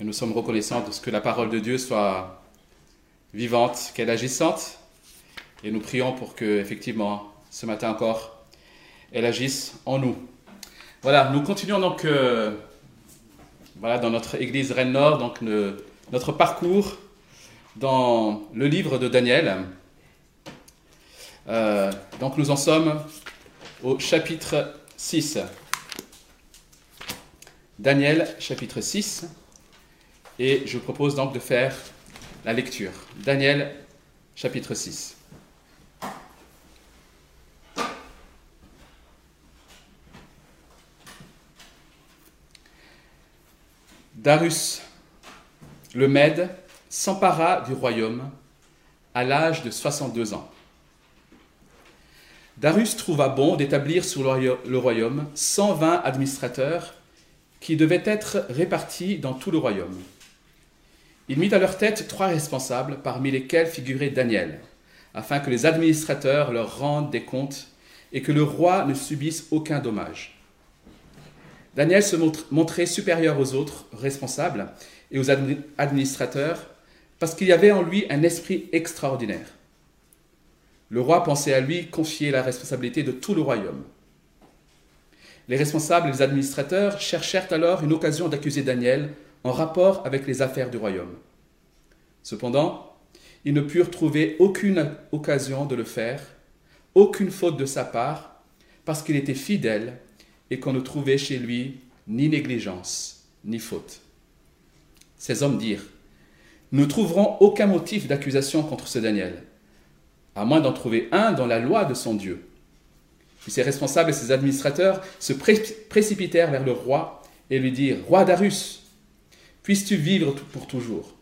Et nous sommes reconnaissants de ce que la parole de Dieu soit vivante, qu'elle agissante. Et nous prions pour que, effectivement, ce matin encore, elle agisse en nous. Voilà, nous continuons donc euh, voilà, dans notre église Rennes Nord, donc notre parcours dans le livre de Daniel. Euh, donc nous en sommes au chapitre 6. Daniel chapitre 6. Et je propose donc de faire la lecture. Daniel chapitre 6. Darus le Mède s'empara du royaume à l'âge de 62 ans. Darus trouva bon d'établir sur le royaume 120 administrateurs qui devaient être répartis dans tout le royaume. Il mit à leur tête trois responsables, parmi lesquels figurait Daniel, afin que les administrateurs leur rendent des comptes et que le roi ne subisse aucun dommage. Daniel se montrait supérieur aux autres responsables et aux administrateurs parce qu'il y avait en lui un esprit extraordinaire. Le roi pensait à lui confier la responsabilité de tout le royaume. Les responsables et les administrateurs cherchèrent alors une occasion d'accuser Daniel en rapport avec les affaires du royaume. Cependant, ils ne purent trouver aucune occasion de le faire, aucune faute de sa part, parce qu'il était fidèle et qu'on ne trouvait chez lui ni négligence, ni faute. Ces hommes dirent, Nous ne trouverons aucun motif d'accusation contre ce Daniel, à moins d'en trouver un dans la loi de son Dieu. Puis ses responsables et ses administrateurs se précipitèrent vers le roi et lui dirent, Roi Darus, puisses-tu vivre pour toujours?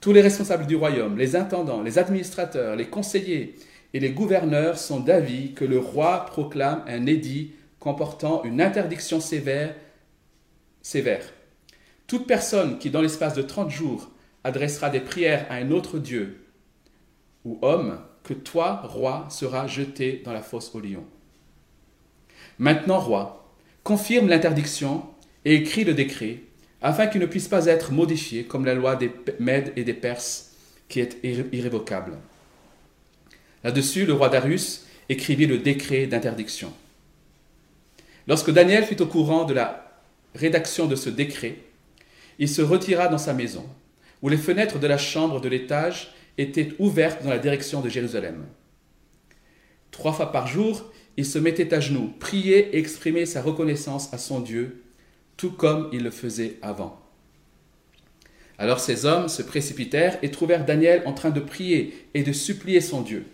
Tous les responsables du royaume, les intendants, les administrateurs, les conseillers et les gouverneurs sont d'avis que le roi proclame un édit comportant une interdiction sévère. Toute personne qui, dans l'espace de trente jours, adressera des prières à un autre Dieu ou homme, que toi, roi, seras jeté dans la fosse au lion. Maintenant, roi, confirme l'interdiction et écris le décret, afin qu'il ne puisse pas être modifié comme la loi des Mèdes et des Perses, qui est irrévocable. Là-dessus, le roi Darius écrivit le décret d'interdiction. Lorsque Daniel fut au courant de la rédaction de ce décret, il se retira dans sa maison, où les fenêtres de la chambre de l'étage étaient ouvertes dans la direction de Jérusalem. Trois fois par jour, il se mettait à genoux, priait et exprimait sa reconnaissance à son Dieu, tout comme il le faisait avant. Alors ces hommes se précipitèrent et trouvèrent Daniel en train de prier et de supplier son Dieu.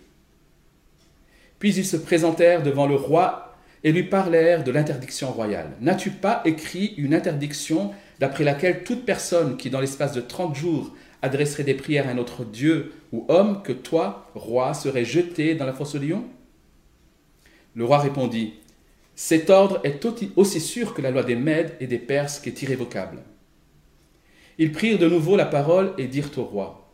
Puis ils se présentèrent devant le roi et lui parlèrent de l'interdiction royale. N'as-tu pas écrit une interdiction d'après laquelle toute personne qui, dans l'espace de trente jours, adresserait des prières à un autre Dieu ou homme que toi, roi, serait jeté dans la fosse au lion Le roi répondit Cet ordre est aussi sûr que la loi des Mèdes et des Perses qui est irrévocable. Ils prirent de nouveau la parole et dirent au roi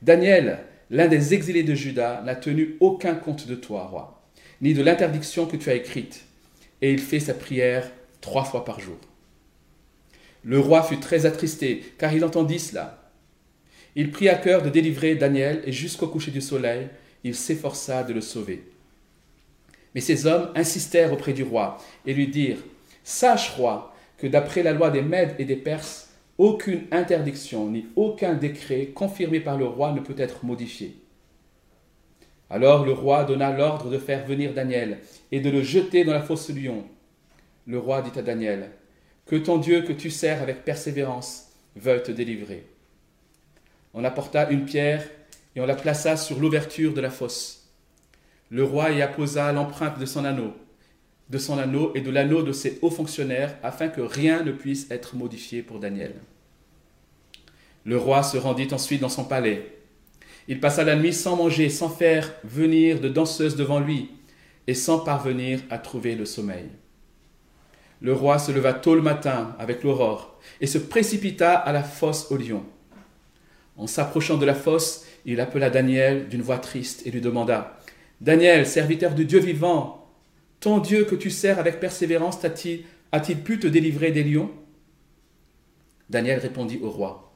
Daniel, l'un des exilés de Juda, n'a tenu aucun compte de toi, roi ni de l'interdiction que tu as écrite. Et il fait sa prière trois fois par jour. Le roi fut très attristé, car il entendit cela. Il prit à cœur de délivrer Daniel, et jusqu'au coucher du soleil, il s'efforça de le sauver. Mais ces hommes insistèrent auprès du roi et lui dirent Sache, roi, que d'après la loi des Mèdes et des Perses, aucune interdiction ni aucun décret confirmé par le roi ne peut être modifié. Alors le roi donna l'ordre de faire venir Daniel et de le jeter dans la fosse lion. Le roi dit à Daniel, Que ton Dieu que tu sers avec persévérance veuille te délivrer. On apporta une pierre et on la plaça sur l'ouverture de la fosse. Le roi y apposa l'empreinte de son anneau, de son anneau et de l'anneau de ses hauts fonctionnaires, afin que rien ne puisse être modifié pour Daniel. Le roi se rendit ensuite dans son palais il passa la nuit sans manger, sans faire venir de danseuses devant lui, et sans parvenir à trouver le sommeil. Le roi se leva tôt le matin avec l'aurore, et se précipita à la fosse au lion. En s'approchant de la fosse, il appela Daniel d'une voix triste et lui demanda Daniel, serviteur du Dieu vivant, ton Dieu que tu sers avec persévérance a-t-il pu te délivrer des lions? Daniel répondit au roi,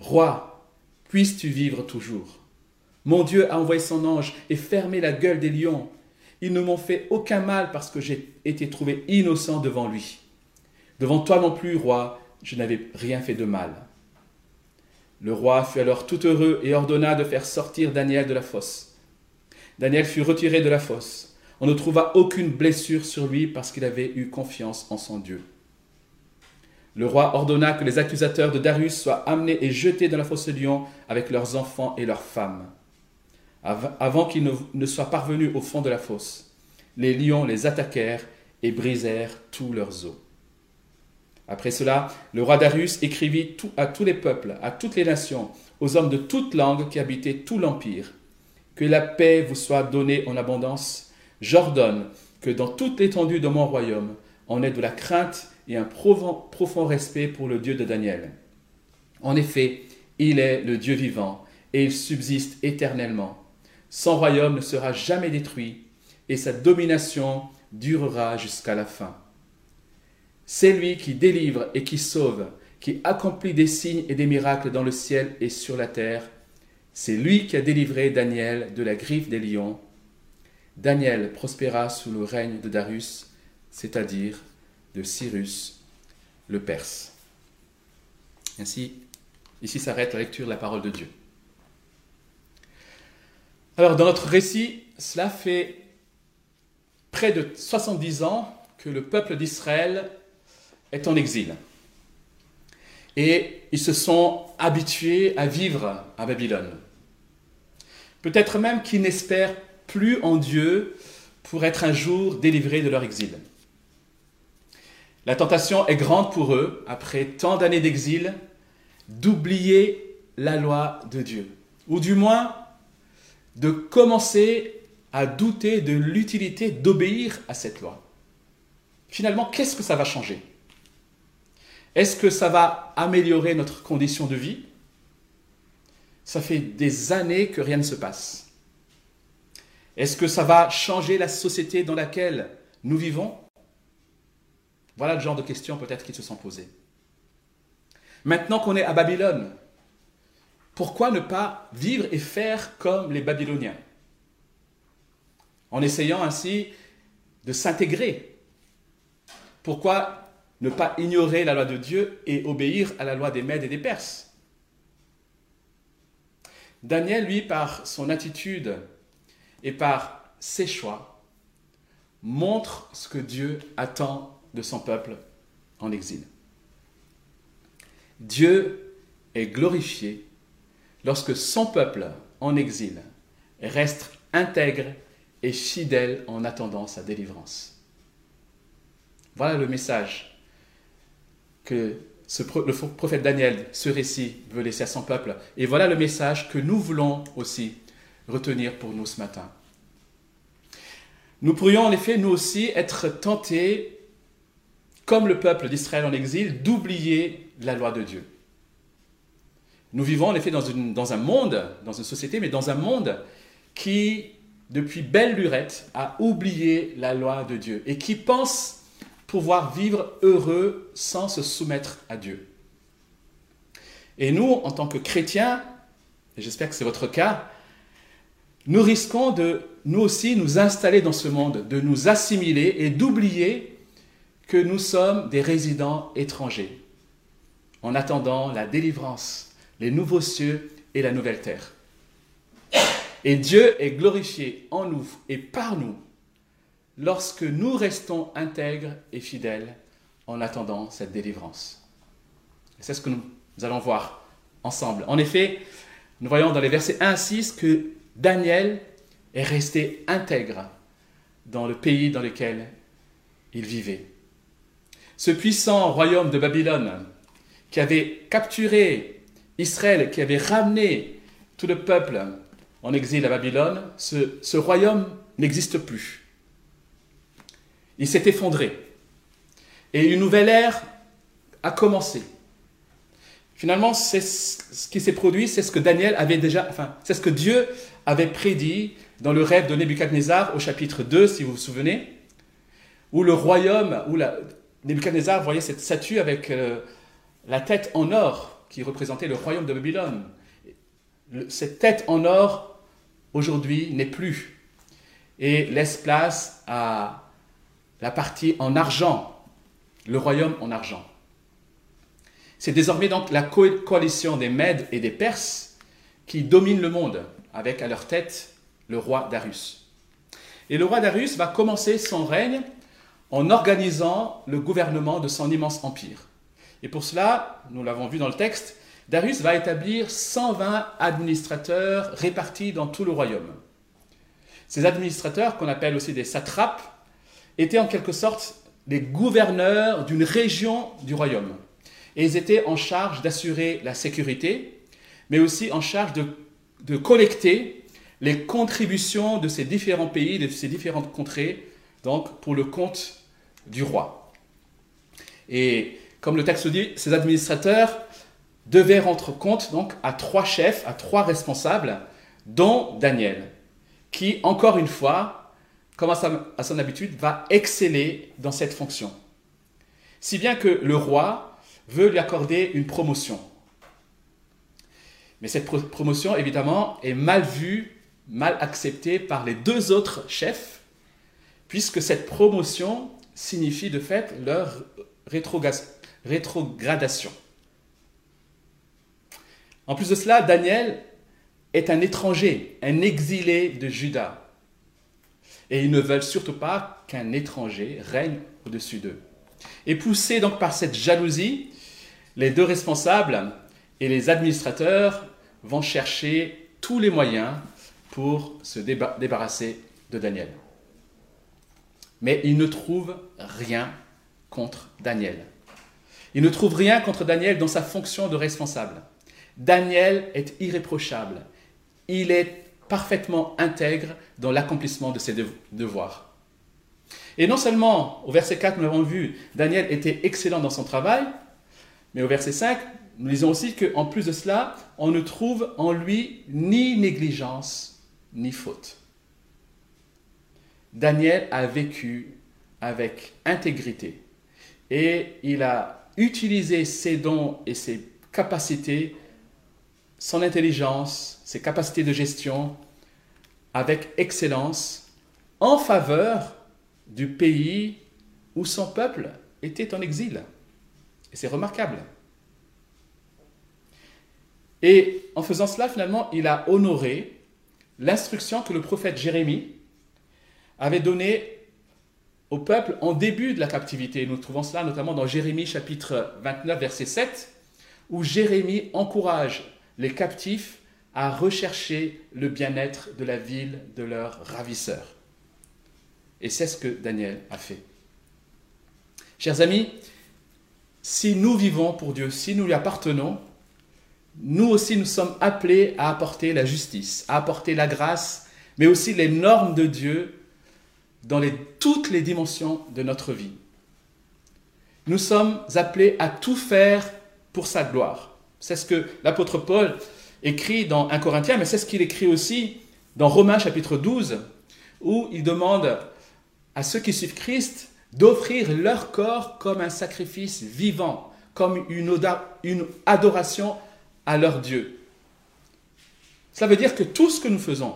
Roi, puisses-tu vivre toujours? Mon Dieu a envoyé son ange et fermé la gueule des lions. Ils ne m'ont fait aucun mal parce que j'ai été trouvé innocent devant lui. Devant toi non plus, roi, je n'avais rien fait de mal. Le roi fut alors tout heureux et ordonna de faire sortir Daniel de la fosse. Daniel fut retiré de la fosse. On ne trouva aucune blessure sur lui parce qu'il avait eu confiance en son Dieu. Le roi ordonna que les accusateurs de Darius soient amenés et jetés dans la fosse lion avec leurs enfants et leurs femmes. Avant qu'ils ne, soient parvenus au fond de la fosse, les lions les attaquèrent et brisèrent tous leurs os. Après cela, le roi Darius écrivit à tous les peuples, à toutes les nations, aux hommes de toute langue qui habitaient tout l'empire, que la paix vous soit donnée en abondance. J'ordonne que dans toute l'étendue de mon royaume, on ait de la crainte et un profond, respect pour le Dieu de Daniel. En effet, il est le Dieu vivant et il subsiste éternellement. Son royaume ne sera jamais détruit et sa domination durera jusqu'à la fin. C'est lui qui délivre et qui sauve, qui accomplit des signes et des miracles dans le ciel et sur la terre. C'est lui qui a délivré Daniel de la griffe des lions. Daniel prospéra sous le règne de Darius, c'est-à-dire de Cyrus le Perse. Ainsi, ici s'arrête la lecture de la parole de Dieu. Alors, dans notre récit, cela fait près de 70 ans que le peuple d'Israël est en exil. Et ils se sont habitués à vivre à Babylone. Peut-être même qu'ils n'espèrent plus en Dieu pour être un jour délivrés de leur exil. La tentation est grande pour eux, après tant d'années d'exil, d'oublier la loi de Dieu, ou du moins de commencer à douter de l'utilité d'obéir à cette loi. Finalement, qu'est-ce que ça va changer? Est-ce que ça va améliorer notre condition de vie? Ça fait des années que rien ne se passe. Est-ce que ça va changer la société dans laquelle nous vivons? Voilà le genre de questions peut-être qui se sont posées. Maintenant qu'on est à Babylone, pourquoi ne pas vivre et faire comme les Babyloniens? En essayant ainsi de s'intégrer. Pourquoi ne pas ignorer la loi de Dieu et obéir à la loi des Mèdes et des Perses? Daniel, lui, par son attitude et par ses choix, montre ce que Dieu attend de son peuple en exil. Dieu est glorifié lorsque son peuple en exil reste intègre et fidèle en attendant sa délivrance. Voilà le message que le prophète Daniel, ce récit, veut laisser à son peuple. Et voilà le message que nous voulons aussi retenir pour nous ce matin. Nous pourrions en effet, nous aussi, être tentés, comme le peuple d'Israël en exil, d'oublier la loi de Dieu. Nous vivons en effet dans, dans, un monde, dans une société, mais dans un monde qui, depuis belle lurette, a oublié la loi de Dieu et qui pense pouvoir vivre heureux sans se soumettre à Dieu. Et nous, en tant que chrétiens, et j'espère que c'est votre cas, nous risquons de nous aussi nous installer dans ce monde, de nous assimiler et d'oublier que nous sommes des résidents étrangers, en attendant la délivrance, les nouveaux cieux et la nouvelle terre. Et Dieu est glorifié en nous et par nous lorsque nous restons intègres et fidèles en attendant cette délivrance. C'est ce que nous allons voir ensemble. En effet, nous voyons dans les versets 1 à 6 que Daniel est resté intègre dans le pays dans lequel il vivait. Ce puissant royaume de Babylone qui avait capturé Israël, qui avait ramené tout le peuple en exil à Babylone, ce, ce royaume n'existe plus il s'est effondré. Et une nouvelle ère a commencé. Finalement, c'est ce qui s'est produit, c'est ce que Daniel avait déjà, enfin, c'est ce que Dieu avait prédit dans le rêve de Nebuchadnezzar au chapitre 2, si vous vous souvenez, où le royaume, où la, Nebuchadnezzar voyait cette statue avec euh, la tête en or qui représentait le royaume de Babylone. Cette tête en or, aujourd'hui, n'est plus et laisse place à la partie en argent, le royaume en argent. C'est désormais donc la coalition des Mèdes et des Perses qui domine le monde, avec à leur tête le roi Darius. Et le roi Darius va commencer son règne en organisant le gouvernement de son immense empire. Et pour cela, nous l'avons vu dans le texte, Darius va établir 120 administrateurs répartis dans tout le royaume. Ces administrateurs, qu'on appelle aussi des satrapes, étaient en quelque sorte les gouverneurs d'une région du royaume. Et ils étaient en charge d'assurer la sécurité, mais aussi en charge de, de, collecter les contributions de ces différents pays, de ces différentes contrées, donc pour le compte du roi. Et comme le texte dit, ces administrateurs devaient rendre compte donc à trois chefs, à trois responsables, dont Daniel, qui, encore une fois, comme à son habitude, va exceller dans cette fonction. Si bien que le roi veut lui accorder une promotion. Mais cette promotion, évidemment, est mal vue, mal acceptée par les deux autres chefs, puisque cette promotion signifie de fait leur rétrogradation. En plus de cela, Daniel est un étranger, un exilé de Juda. Et ils ne veulent surtout pas qu'un étranger règne au-dessus d'eux. Et poussés donc par cette jalousie, les deux responsables et les administrateurs vont chercher tous les moyens pour se débarrasser de Daniel. Mais ils ne trouvent rien contre Daniel. Ils ne trouvent rien contre Daniel dans sa fonction de responsable. Daniel est irréprochable. Il est parfaitement intègre dans l'accomplissement de ses devoirs. Et non seulement, au verset 4, nous l'avons vu, Daniel était excellent dans son travail, mais au verset 5, nous lisons aussi qu'en plus de cela, on ne trouve en lui ni négligence ni faute. Daniel a vécu avec intégrité et il a utilisé ses dons et ses capacités son intelligence, ses capacités de gestion avec excellence en faveur du pays où son peuple était en exil. Et c'est remarquable. Et en faisant cela, finalement, il a honoré l'instruction que le prophète Jérémie avait donnée au peuple en début de la captivité. Nous trouvons cela notamment dans Jérémie chapitre 29, verset 7, où Jérémie encourage les captifs à rechercher le bien-être de la ville de leurs ravisseurs. Et c'est ce que Daniel a fait. Chers amis, si nous vivons pour Dieu, si nous lui appartenons, nous aussi nous sommes appelés à apporter la justice, à apporter la grâce, mais aussi les normes de Dieu dans toutes les dimensions de notre vie. Nous sommes appelés à tout faire pour sa gloire. C'est ce que l'apôtre Paul écrit dans 1 Corinthiens, mais c'est ce qu'il écrit aussi dans Romains chapitre 12, où il demande à ceux qui suivent Christ d'offrir leur corps comme un sacrifice vivant, comme une, adoration à leur Dieu. Cela veut dire que tout ce que nous faisons,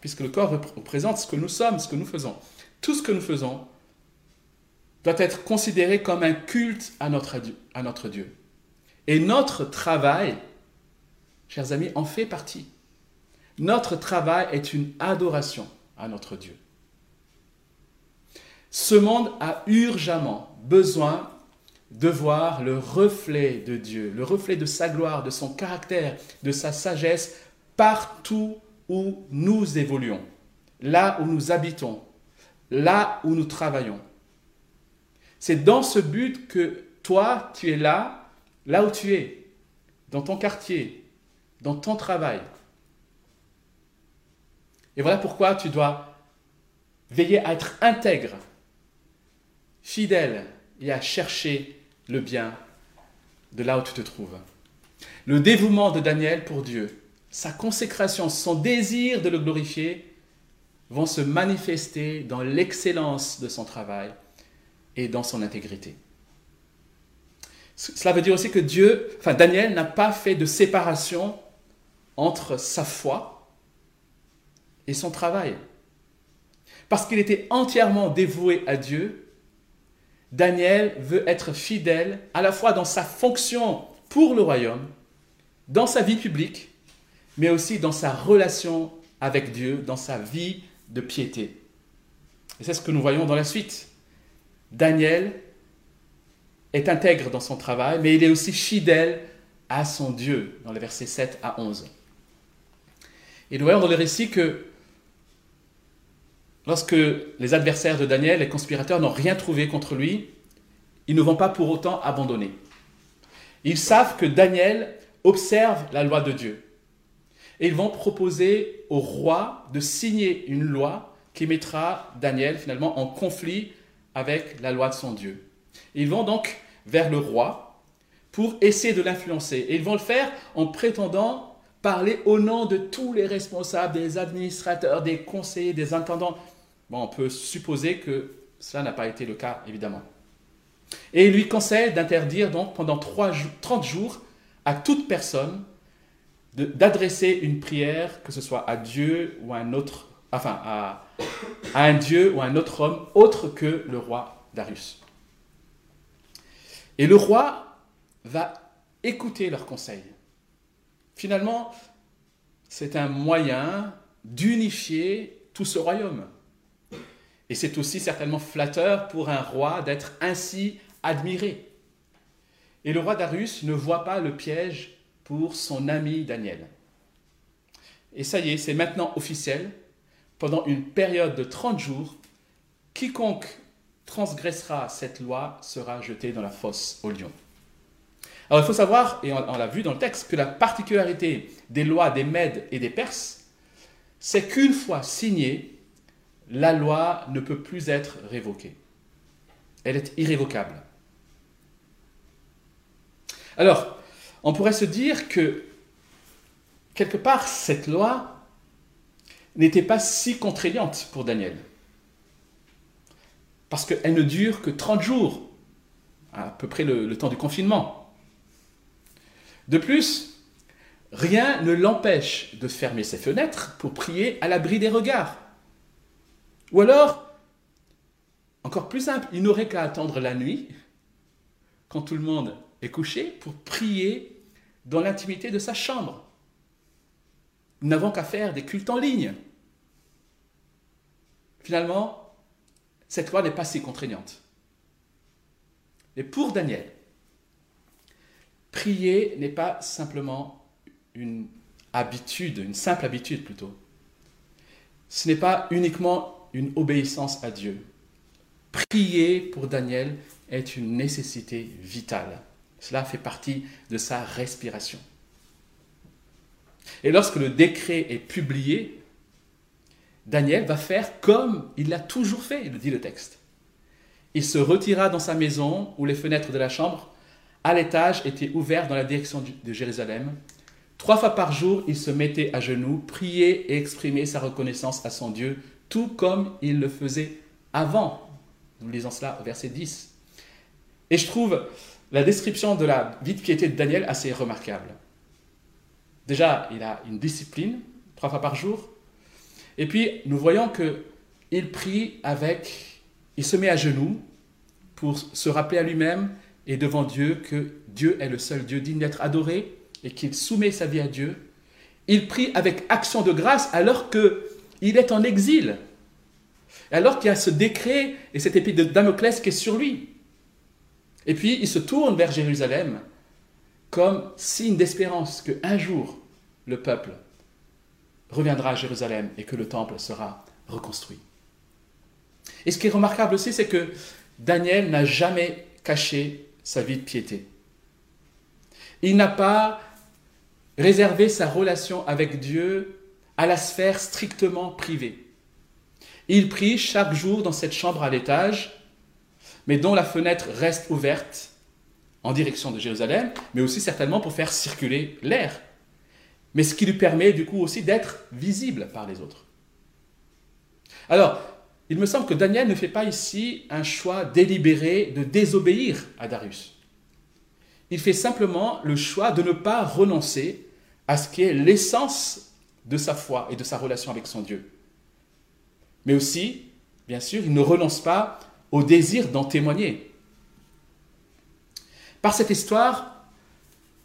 puisque le corps représente ce que nous sommes, ce que nous faisons, tout ce que nous faisons doit être considéré comme un culte à notre Dieu. Et notre travail, chers amis, en fait partie. Notre travail est une adoration à notre Dieu. Ce monde a urgemment besoin de voir le reflet de Dieu, le reflet de sa gloire, de son caractère, de sa sagesse partout où nous évoluons, là où nous habitons, là où nous travaillons. C'est dans ce but que toi, tu es là là où tu es, dans ton quartier, dans ton travail. Et voilà pourquoi tu dois veiller à être intègre, fidèle et à chercher le bien de là où tu te trouves. Le dévouement de Daniel pour Dieu, sa consécration, son désir de le glorifier vont se manifester dans l'excellence de son travail et dans son intégrité. Cela veut dire aussi que Dieu, enfin Daniel n'a pas fait de séparation entre sa foi et son travail. Parce qu'il était entièrement dévoué à Dieu, Daniel veut être fidèle à la fois dans sa fonction pour le royaume, dans sa vie publique, mais aussi dans sa relation avec Dieu, dans sa vie de piété. Et c'est ce que nous voyons dans la suite. Daniel est intègre dans son travail, mais il est aussi fidèle à son Dieu, dans les versets 7 à 11. Et nous voyons dans le récit que lorsque les adversaires de Daniel, les conspirateurs, n'ont rien trouvé contre lui, ils ne vont pas pour autant abandonner. Ils savent que Daniel observe la loi de Dieu. Et ils vont proposer au roi de signer une loi qui mettra Daniel finalement en conflit avec la loi de son Dieu. Ils vont donc vers le roi pour essayer de l'influencer. Et ils vont le faire en prétendant parler au nom de tous les responsables, des administrateurs, des conseillers, des intendants. Bon, on peut supposer que cela n'a pas été le cas, évidemment. Et il lui conseille d'interdire donc pendant 30 jours à toute personne d'adresser une prière, que ce soit à Dieu ou à un autre, enfin à, à un Dieu ou à un autre homme autre que le roi Darius. Et le roi va écouter leurs conseils. Finalement, c'est un moyen d'unifier tout ce royaume. Et c'est aussi certainement flatteur pour un roi d'être ainsi admiré. Et le roi Darius ne voit pas le piège pour son ami Daniel. Et ça y est, c'est maintenant officiel. Pendant une période de 30 jours, quiconque transgressera cette loi sera jeté dans la fosse au lion. Alors il faut savoir, et on, l'a vu dans le texte, que la particularité des lois des Mèdes et des Perses, c'est qu'une fois signée, la loi ne peut plus être révoquée. Elle est irrévocable. Alors, on pourrait se dire que, quelque part, cette loi n'était pas si contraignante pour Daniel parce qu'elle ne dure que 30 jours, à peu près le, temps du confinement. De plus, rien ne l'empêche de fermer ses fenêtres pour prier à l'abri des regards. Ou alors, encore plus simple, il n'aurait qu'à attendre la nuit, quand tout le monde est couché, pour prier dans l'intimité de sa chambre. Nous n'avons qu'à faire des cultes en ligne. Finalement, cette loi n'est pas si contraignante. Et pour Daniel, prier n'est pas simplement une habitude, une simple habitude plutôt. Ce n'est pas uniquement une obéissance à Dieu. Prier pour Daniel est une nécessité vitale. Cela fait partie de sa respiration. Et lorsque le décret est publié, Daniel va faire comme il l'a toujours fait, dit le texte. Il se retira dans sa maison où les fenêtres de la chambre à l'étage étaient ouvertes dans la direction de Jérusalem. Trois fois par jour, il se mettait à genoux, priait et exprimait sa reconnaissance à son Dieu, tout comme il le faisait avant. Nous lisons cela au verset 10. Et je trouve la description de la vie de piété de Daniel assez remarquable. Déjà, il a une discipline, trois fois par jour, et puis, nous voyons qu'il prie avec, il se met à genoux pour se rappeler à lui-même et devant Dieu que Dieu est le seul Dieu digne d'être adoré et qu'il soumet sa vie à Dieu. Il prie avec action de grâce alors qu'il est en exil, alors qu'il y a ce décret et cette épée de Damoclès qui est sur lui. Et puis il se tourne vers Jérusalem comme signe d'espérance qu'un jour le peuple reviendra à Jérusalem et que le temple sera reconstruit. Et ce qui est remarquable aussi, c'est que Daniel n'a jamais caché sa vie de piété. Il n'a pas réservé sa relation avec Dieu à la sphère strictement privée. Il prie chaque jour dans cette chambre à l'étage, mais dont la fenêtre reste ouverte en direction de Jérusalem, mais aussi certainement pour faire circuler l'air mais ce qui lui permet du coup aussi d'être visible par les autres. Alors, il me semble que Daniel ne fait pas ici un choix délibéré de désobéir à Darius. il fait simplement le choix de ne pas renoncer à ce qui est l'essence de sa foi et de sa relation avec son Dieu. Mais aussi, bien sûr, il ne renonce pas au désir d'en témoigner. Par cette histoire,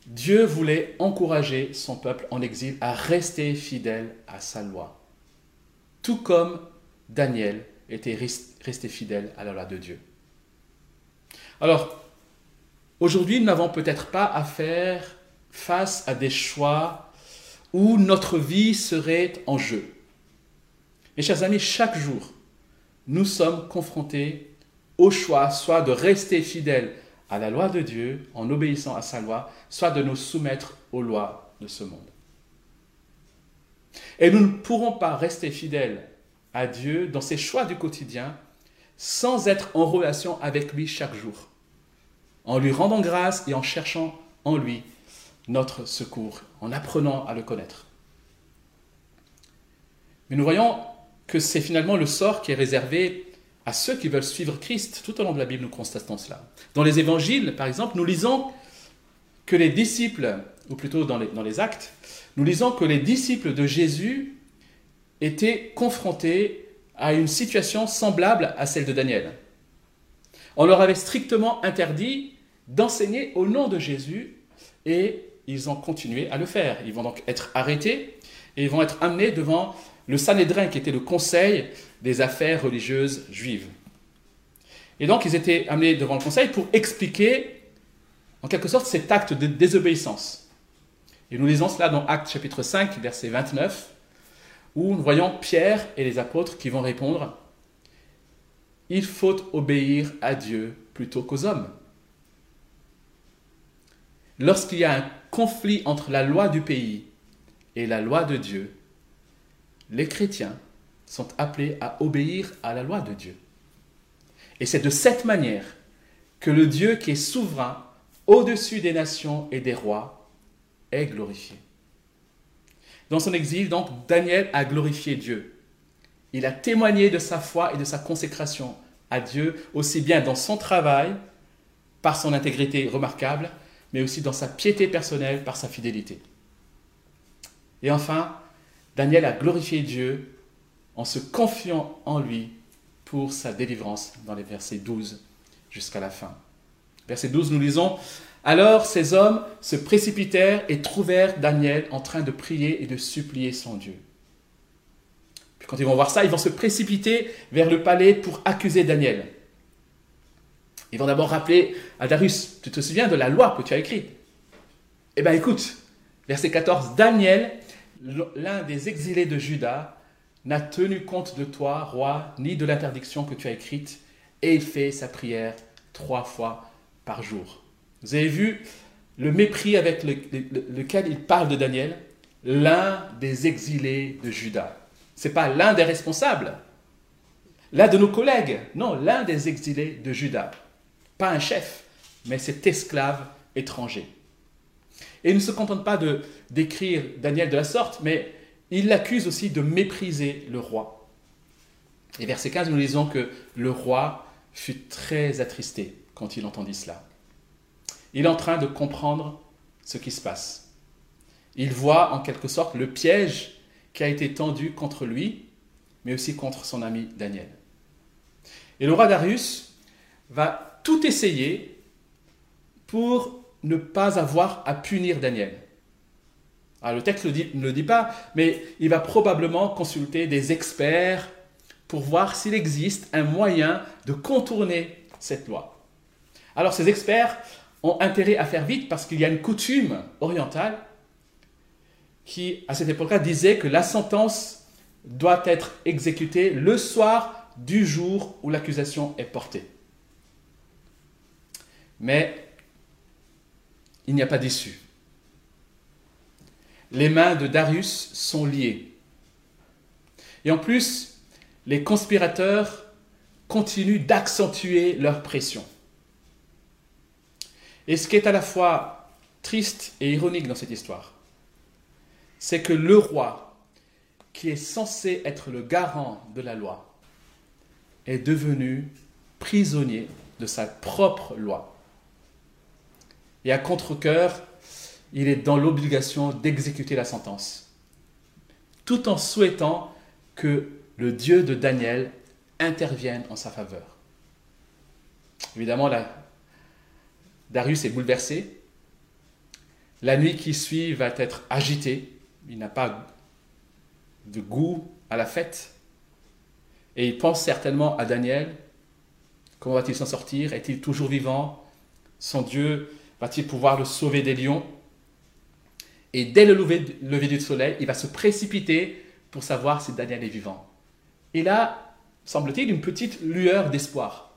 Dieu voulait encourager son peuple en exil à rester fidèle à sa loi, tout comme Daniel était resté fidèle à la loi de Dieu. Alors, aujourd'hui, nous n'avons peut-être pas à faire face à des choix où notre vie serait en jeu. Mes chers amis, chaque jour, nous sommes confrontés au choix soit de rester fidèles à la loi de Dieu en obéissant à sa loi, soit de nous soumettre aux lois de ce monde. Et nous ne pourrons pas rester fidèles à Dieu dans ses choix du quotidien sans être en relation avec lui chaque jour, en lui rendant grâce et en cherchant en lui notre secours, en apprenant à le connaître. Mais nous voyons que c'est finalement le sort qui est réservé à ceux qui veulent suivre Christ. Tout au long de la Bible, nous constatons cela. Dans les évangiles, par exemple, nous lisons que les disciples, ou plutôt dans les, actes, nous lisons que les disciples de Jésus étaient confrontés à une situation semblable à celle de Daniel. On leur avait strictement interdit d'enseigner au nom de Jésus et ils ont continué à le faire. Ils vont donc être arrêtés et ils vont être amenés devant le Sanhédrin, qui était le conseil des affaires religieuses juives. Et donc, ils étaient amenés devant le conseil pour expliquer, en quelque sorte, cet acte de désobéissance. Et nous lisons cela dans Actes chapitre 5, verset 29, où nous voyons Pierre et les apôtres qui vont répondre Il faut obéir à Dieu plutôt qu'aux hommes. Lorsqu'il y a un conflit entre la loi du pays et la loi de Dieu, les chrétiens sont appelés à obéir à la loi de Dieu. Et c'est de cette manière que le Dieu qui est souverain au-dessus des nations et des rois est glorifié. Dans son exil, donc, Daniel a glorifié Dieu. Il a témoigné de sa foi et de sa consécration à Dieu, aussi bien dans son travail, par son intégrité remarquable, mais aussi dans sa piété personnelle, par sa fidélité. Et enfin, Daniel a glorifié Dieu en se confiant en lui pour sa délivrance dans les versets 12 jusqu'à la fin. Verset 12, nous lisons Alors ces hommes se précipitèrent et trouvèrent Daniel en train de prier et de supplier son Dieu. Puis quand ils vont voir ça, ils vont se précipiter vers le palais pour accuser Daniel. Ils vont d'abord rappeler à Darius Tu te souviens de la loi que tu as écrite? Eh bien écoute, verset 14 Daniel l'un des exilés de Juda n'a tenu compte de toi, roi, ni de l'interdiction que tu as écrite, et il fait sa prière trois fois par jour. Vous avez vu le mépris avec lequel il parle de Daniel, l'un des exilés de Juda. Ce n'est pas l'un des responsables, l'un de nos collègues, non, l'un des exilés de Juda. Pas un chef, mais cet esclave étranger. Et il ne se contente pas de décrire Daniel de la sorte, mais il l'accuse aussi de mépriser le roi. Et verset 15, nous lisons que le roi fut très attristé quand il entendit cela. Il est en train de comprendre ce qui se passe. Il voit en quelque sorte le piège qui a été tendu contre lui, mais aussi contre son ami Daniel. Et le roi Darius va tout essayer pour ne pas avoir à punir Daniel. Alors, le texte ne le dit pas, mais il va probablement consulter des experts pour voir s'il existe un moyen de contourner cette loi. Alors ces experts ont intérêt à faire vite parce qu'il y a une coutume orientale qui, à cette époque-là, disait que la sentence doit être exécutée le soir du jour où l'accusation est portée. Mais il n'y a pas d'issue. Les mains de Darius sont liées. Et en plus, les conspirateurs continuent d'accentuer leur pression. Et ce qui est à la fois triste et ironique dans cette histoire, c'est que le roi, qui est censé être le garant de la loi, est devenu prisonnier de sa propre loi. Et à contre-coeur, il est dans l'obligation d'exécuter la sentence, tout en souhaitant que le Dieu de Daniel intervienne en sa faveur. Évidemment, Darius est bouleversé. La nuit qui suit va être agitée. Il n'a pas de goût à la fête. Et il pense certainement à Daniel. Comment va-t-il s'en sortir? Est-il toujours vivant? Son Dieu va-t-il pouvoir le sauver des lions? Et dès le lever, du soleil, il va se précipiter pour savoir si Daniel est vivant. Et là, semble-t-il, une petite lueur d'espoir.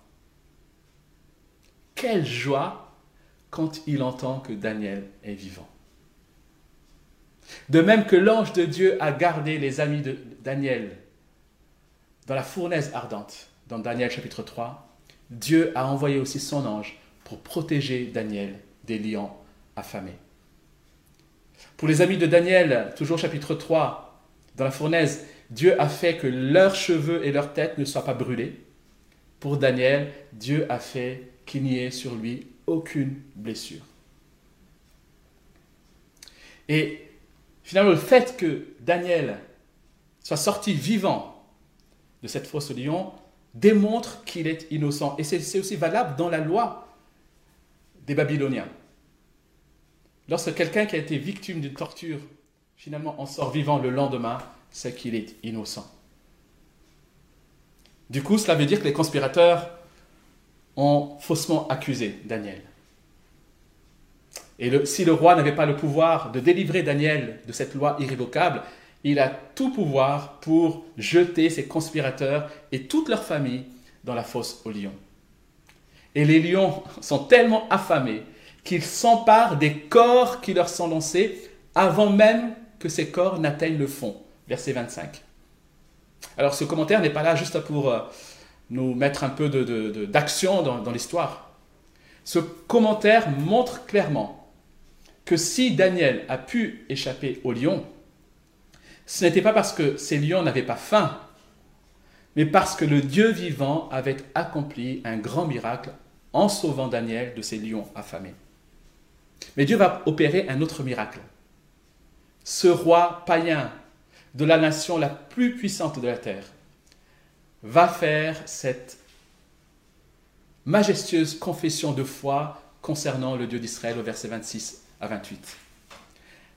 Quelle joie quand il entend que Daniel est vivant. De même que l'ange de Dieu a gardé les amis de Daniel dans la fournaise ardente, dans Daniel chapitre 3, Dieu a envoyé aussi son ange pour protéger Daniel des lions affamés. Pour les amis de Daniel, toujours chapitre 3, dans la fournaise, Dieu a fait que leurs cheveux et leurs têtes ne soient pas brûlés. Pour Daniel, Dieu a fait qu'il n'y ait sur lui aucune blessure. Et finalement, le fait que Daniel soit sorti vivant de cette fosse au lion démontre qu'il est innocent. Et c'est aussi valable dans la loi des Babyloniens. Lorsque quelqu'un qui a été victime d'une torture finalement en sort vivant le lendemain, c'est qu'il est innocent. Du coup, cela veut dire que les conspirateurs ont faussement accusé Daniel. Et si le roi n'avait pas le pouvoir de délivrer Daniel de cette loi irrévocable, il a tout pouvoir pour jeter ses conspirateurs et toute leur famille dans la fosse aux lions. Et les lions sont tellement affamés qu'ils s'emparent des corps qui leur sont lancés avant même que ces corps n'atteignent le fond. Verset 25. Alors ce commentaire n'est pas là juste pour euh, nous mettre un peu d'action dans, dans l'histoire. Ce commentaire montre clairement que si Daniel a pu échapper aux lions, ce n'était pas parce que ces lions n'avaient pas faim, mais parce que le Dieu vivant avait accompli un grand miracle en sauvant Daniel de ces lions affamés. Mais Dieu va opérer un autre miracle. Ce roi païen de la nation la plus puissante de la terre va faire cette majestueuse confession de foi concernant le Dieu d'Israël au verset 26 à 28.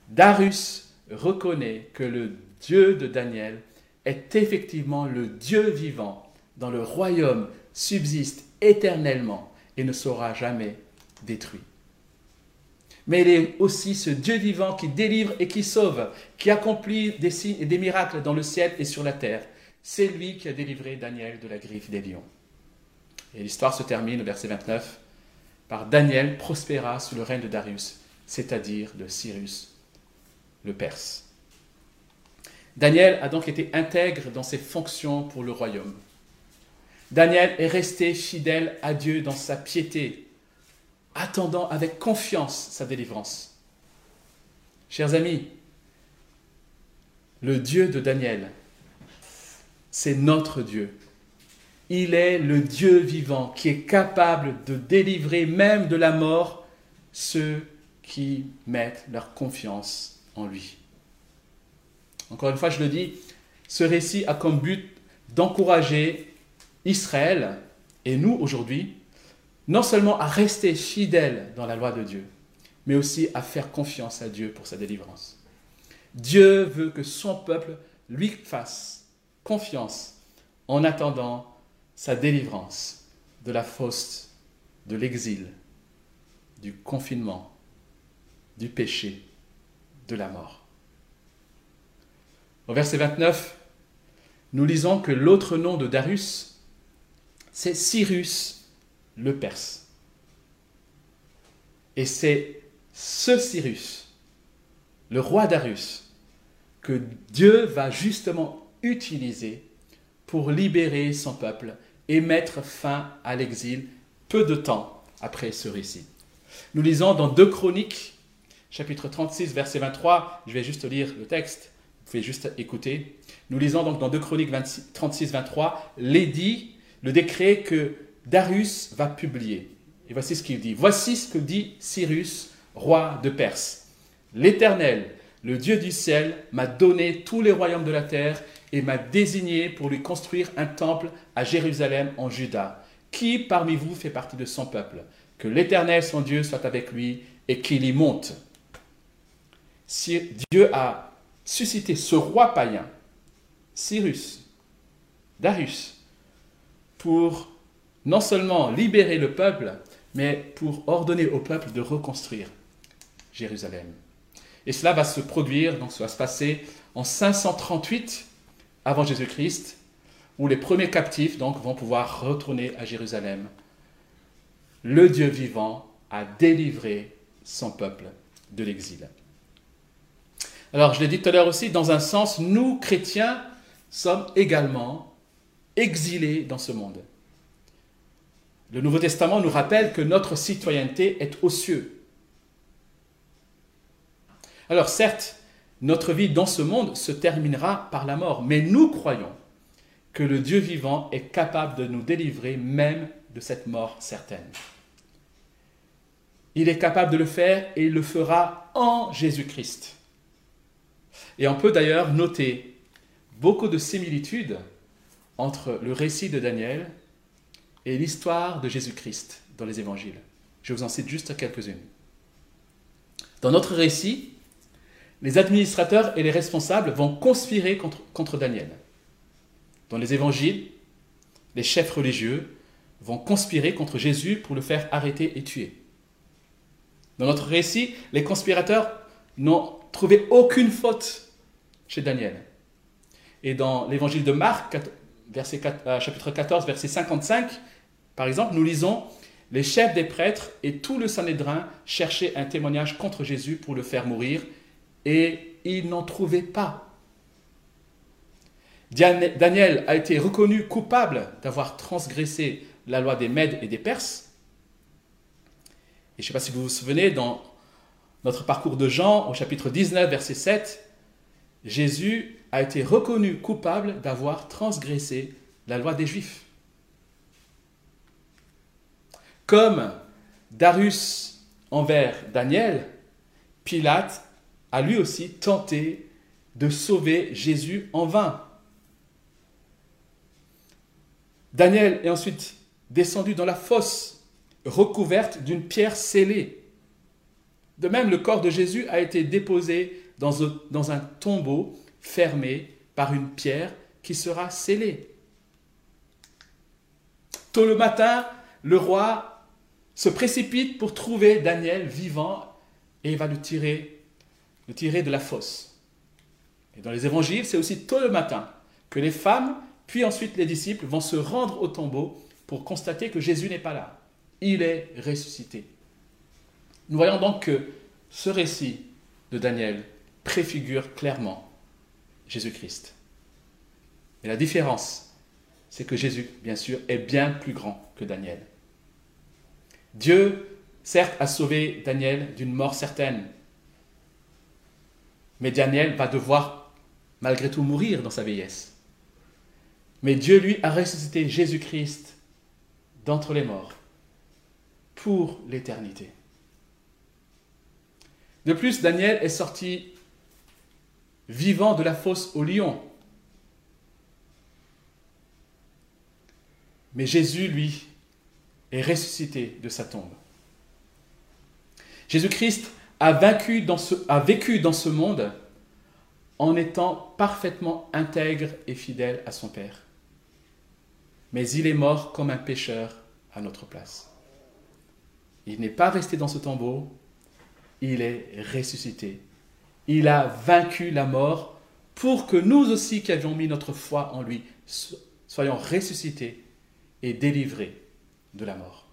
Darius reconnaît que le Dieu de Daniel est effectivement le Dieu vivant dans le royaume subsiste éternellement et ne sera jamais détruit. Mais il est aussi ce Dieu vivant qui délivre et qui sauve, qui accomplit des signes et des miracles dans le ciel et sur la terre. C'est lui qui a délivré Daniel de la griffe des lions. Et l'histoire se termine au verset 29 par Daniel prospéra sous le règne de Darius, c'est-à-dire de Cyrus le Perse. Daniel a donc été intègre dans ses fonctions pour le royaume. Daniel est resté fidèle à Dieu dans sa piété, attendant avec confiance sa délivrance. Chers amis, le Dieu de Daniel c'est notre Dieu. Il est le Dieu vivant qui est capable de délivrer même de la mort ceux qui mettent leur confiance en lui. Encore une fois, je le dis, ce récit a comme but d'encourager Israël et nous aujourd'hui, non seulement à rester fidèles dans la loi de Dieu, mais aussi à faire confiance à Dieu pour sa délivrance. Dieu veut que son peuple lui fasse confiance en attendant sa délivrance de la fosse, de l'exil, du confinement, du péché, de la mort. Au verset 29, nous lisons que l'autre nom de Darius, c'est Cyrus le Perse. Et c'est ce Cyrus, le roi Darius, que Dieu va justement utilisé pour libérer son peuple et mettre fin à l'exil peu de temps après ce récit. Nous lisons dans 2 Chroniques, chapitre 36, verset 23, je vais juste lire le texte, vous pouvez juste écouter. Nous lisons donc dans 2 Chroniques 36, 23, l'édit, le décret que Darius va publier. Et voici ce qu'il dit. Voici ce que dit Cyrus, roi de Perse. L'Éternel, le Dieu du ciel, m'a donné tous les royaumes de la terre et m'a désigné pour lui construire un temple à Jérusalem en Juda. Qui parmi vous fait partie de son peuple? Que l'Éternel, son Dieu, soit avec lui et qu'il y monte. Si Dieu a suscité ce roi païen, Cyrus, Darius, pour non seulement libérer le peuple, mais pour ordonner au peuple de reconstruire Jérusalem. Et cela va se produire, donc ça va se passer en 538 avant Jésus-Christ, où les premiers captifs donc vont pouvoir retourner à Jérusalem. Le Dieu vivant a délivré son peuple de l'exil. Alors, je l'ai dit tout à l'heure aussi, dans un sens, nous, chrétiens, sommes également exilés dans ce monde. Le Nouveau Testament nous rappelle que notre citoyenneté est aux cieux. Alors certes, notre vie dans ce monde se terminera par la mort, mais nous croyons que le Dieu vivant est capable de nous délivrer même de cette mort certaine. Il est capable de le faire et il le fera en Jésus-Christ. Et on peut d'ailleurs noter beaucoup de similitudes entre le récit de Daniel et l'histoire de Jésus-Christ dans les évangiles. Je vous en cite juste quelques-unes. Dans notre récit, les administrateurs et les responsables vont conspirer contre, contre Daniel. Dans les évangiles, les chefs religieux vont conspirer contre Jésus pour le faire arrêter et tuer. Dans notre récit, les conspirateurs n'ont trouvé aucune faute chez Daniel. Et dans l'évangile de Marc, verset 4, euh, chapitre 14, verset 55, par exemple, nous lisons Les chefs des prêtres et tout le Sanhédrin cherchaient un témoignage contre Jésus pour le faire mourir, et ils n'en trouvaient pas. Daniel a été reconnu coupable d'avoir transgressé la loi des Mèdes et des Perses. Et je ne sais pas si vous vous souvenez, dans notre parcours de Jean, au chapitre 19, verset 7, Jésus a été reconnu coupable d'avoir transgressé la loi des Juifs. Comme Darius envers Daniel, Pilate a lui aussi tenté de sauver Jésus en vain. Daniel est ensuite descendu dans la fosse, recouverte d'une pierre scellée. De même, le corps de Jésus a été déposé dans un, tombeau fermé par une pierre qui sera scellée. Tôt le matin, le roi se précipite pour trouver Daniel vivant et va le tirer, le tirer de la fosse. Et dans les évangiles, c'est aussi tôt le matin que les femmes, puis ensuite les disciples, vont se rendre au tombeau pour constater que Jésus n'est pas là. Il est ressuscité. Nous voyons donc que ce récit de Daniel préfigure clairement Jésus-Christ. Et la différence, c'est que Jésus, bien sûr, est bien plus grand que Daniel. Dieu, certes, a sauvé Daniel d'une mort certaine, mais Daniel va devoir, malgré tout, mourir dans sa vieillesse. Mais Dieu, lui, a ressuscité Jésus-Christ d'entre les morts pour l'éternité. De plus, Daniel est sorti vivant de la fosse au lion. Mais Jésus, lui, est ressuscité de sa tombe. Jésus-Christ a, vécu dans ce monde en étant parfaitement intègre et fidèle à son Père. Mais il est mort comme un pécheur à notre place. Il n'est pas resté dans ce tombeau, il est ressuscité il a vaincu la mort pour que nous aussi qui avions mis notre foi en lui soyons ressuscités et délivrés de la mort.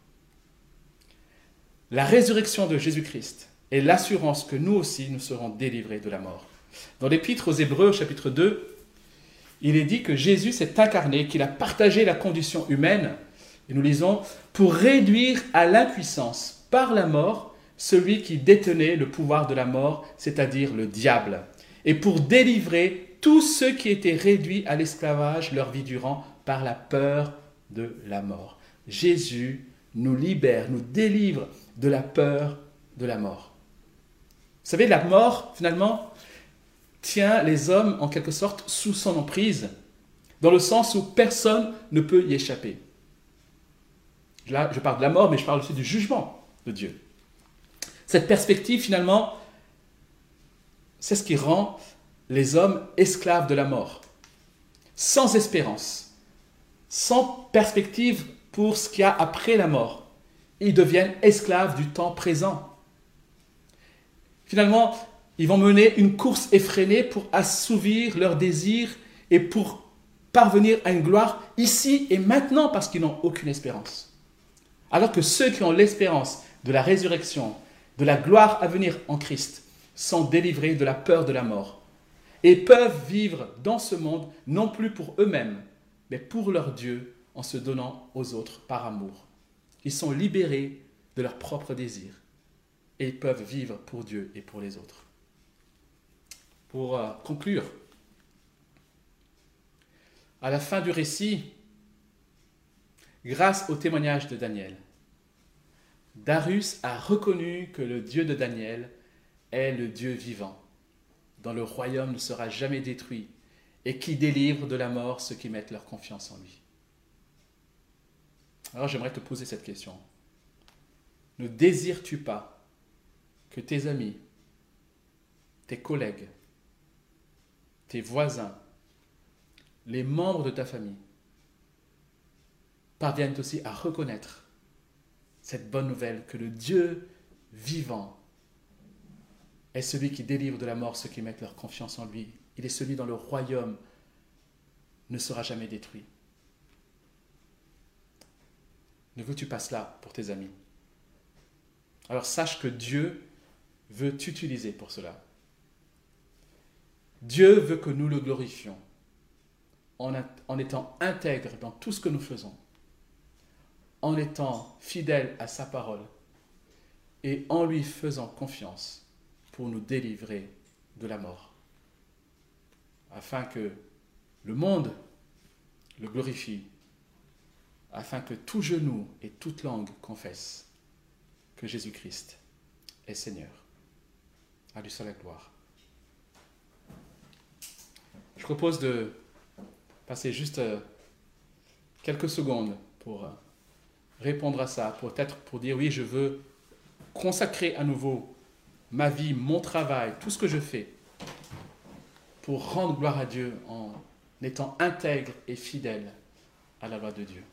La résurrection de Jésus-Christ est l'assurance que nous aussi nous serons délivrés de la mort. Dans l'épître aux Hébreux chapitre 2, il est dit que Jésus s'est incarné, qu'il a partagé la condition humaine, et nous lisons, pour réduire à l'impuissance par la mort celui qui détenait le pouvoir de la mort, c'est-à-dire le diable, et pour délivrer tous ceux qui étaient réduits à l'esclavage leur vie durant par la peur de la mort. Jésus nous libère, nous délivre de la peur de la mort. Vous savez, la mort, finalement, tient les hommes en quelque sorte sous son emprise, dans le sens où personne ne peut y échapper. Là, je parle de la mort, mais je parle aussi du jugement de Dieu. Cette perspective, finalement, c'est ce qui rend les hommes esclaves de la mort, sans espérance, sans perspective pour ce qu'il y a après la mort. Ils deviennent esclaves du temps présent. Finalement, ils vont mener une course effrénée pour assouvir leurs désirs et pour parvenir à une gloire ici et maintenant parce qu'ils n'ont aucune espérance. Alors que ceux qui ont l'espérance de la résurrection, de la gloire à venir en Christ, sont délivrés de la peur de la mort et peuvent vivre dans ce monde non plus pour eux-mêmes, mais pour leur Dieu en se donnant aux autres par amour. Ils sont libérés de leurs propres désirs et ils peuvent vivre pour Dieu et pour les autres. Pour euh, conclure, à la fin du récit, grâce au témoignage de Daniel, Darius a reconnu que le Dieu de Daniel est le Dieu vivant, dont le royaume ne sera jamais détruit et qui délivre de la mort ceux qui mettent leur confiance en lui. Alors j'aimerais te poser cette question. Ne désires-tu pas que tes amis, tes collègues, tes voisins, les membres de ta famille parviennent aussi à reconnaître cette bonne nouvelle que le Dieu vivant est celui qui délivre de la mort ceux qui mettent leur confiance en lui. Il est celui dont le royaume ne sera jamais détruit. Ne veux-tu pas cela pour tes amis? Alors sache que Dieu veut t'utiliser pour cela. Dieu veut que nous le glorifions en, étant intègres dans tout ce que nous faisons, en étant fidèles à sa parole et en lui faisant confiance pour nous délivrer de la mort, afin que le monde le glorifie afin que tout genou et toute langue confessent que Jésus-Christ est Seigneur. À lui seul la gloire. Je propose de passer juste euh, quelques secondes pour euh, répondre à ça, peut-être pour dire oui, je veux consacrer à nouveau ma vie, mon travail, tout ce que je fais pour rendre gloire à Dieu en étant intègre et fidèle à la loi de Dieu.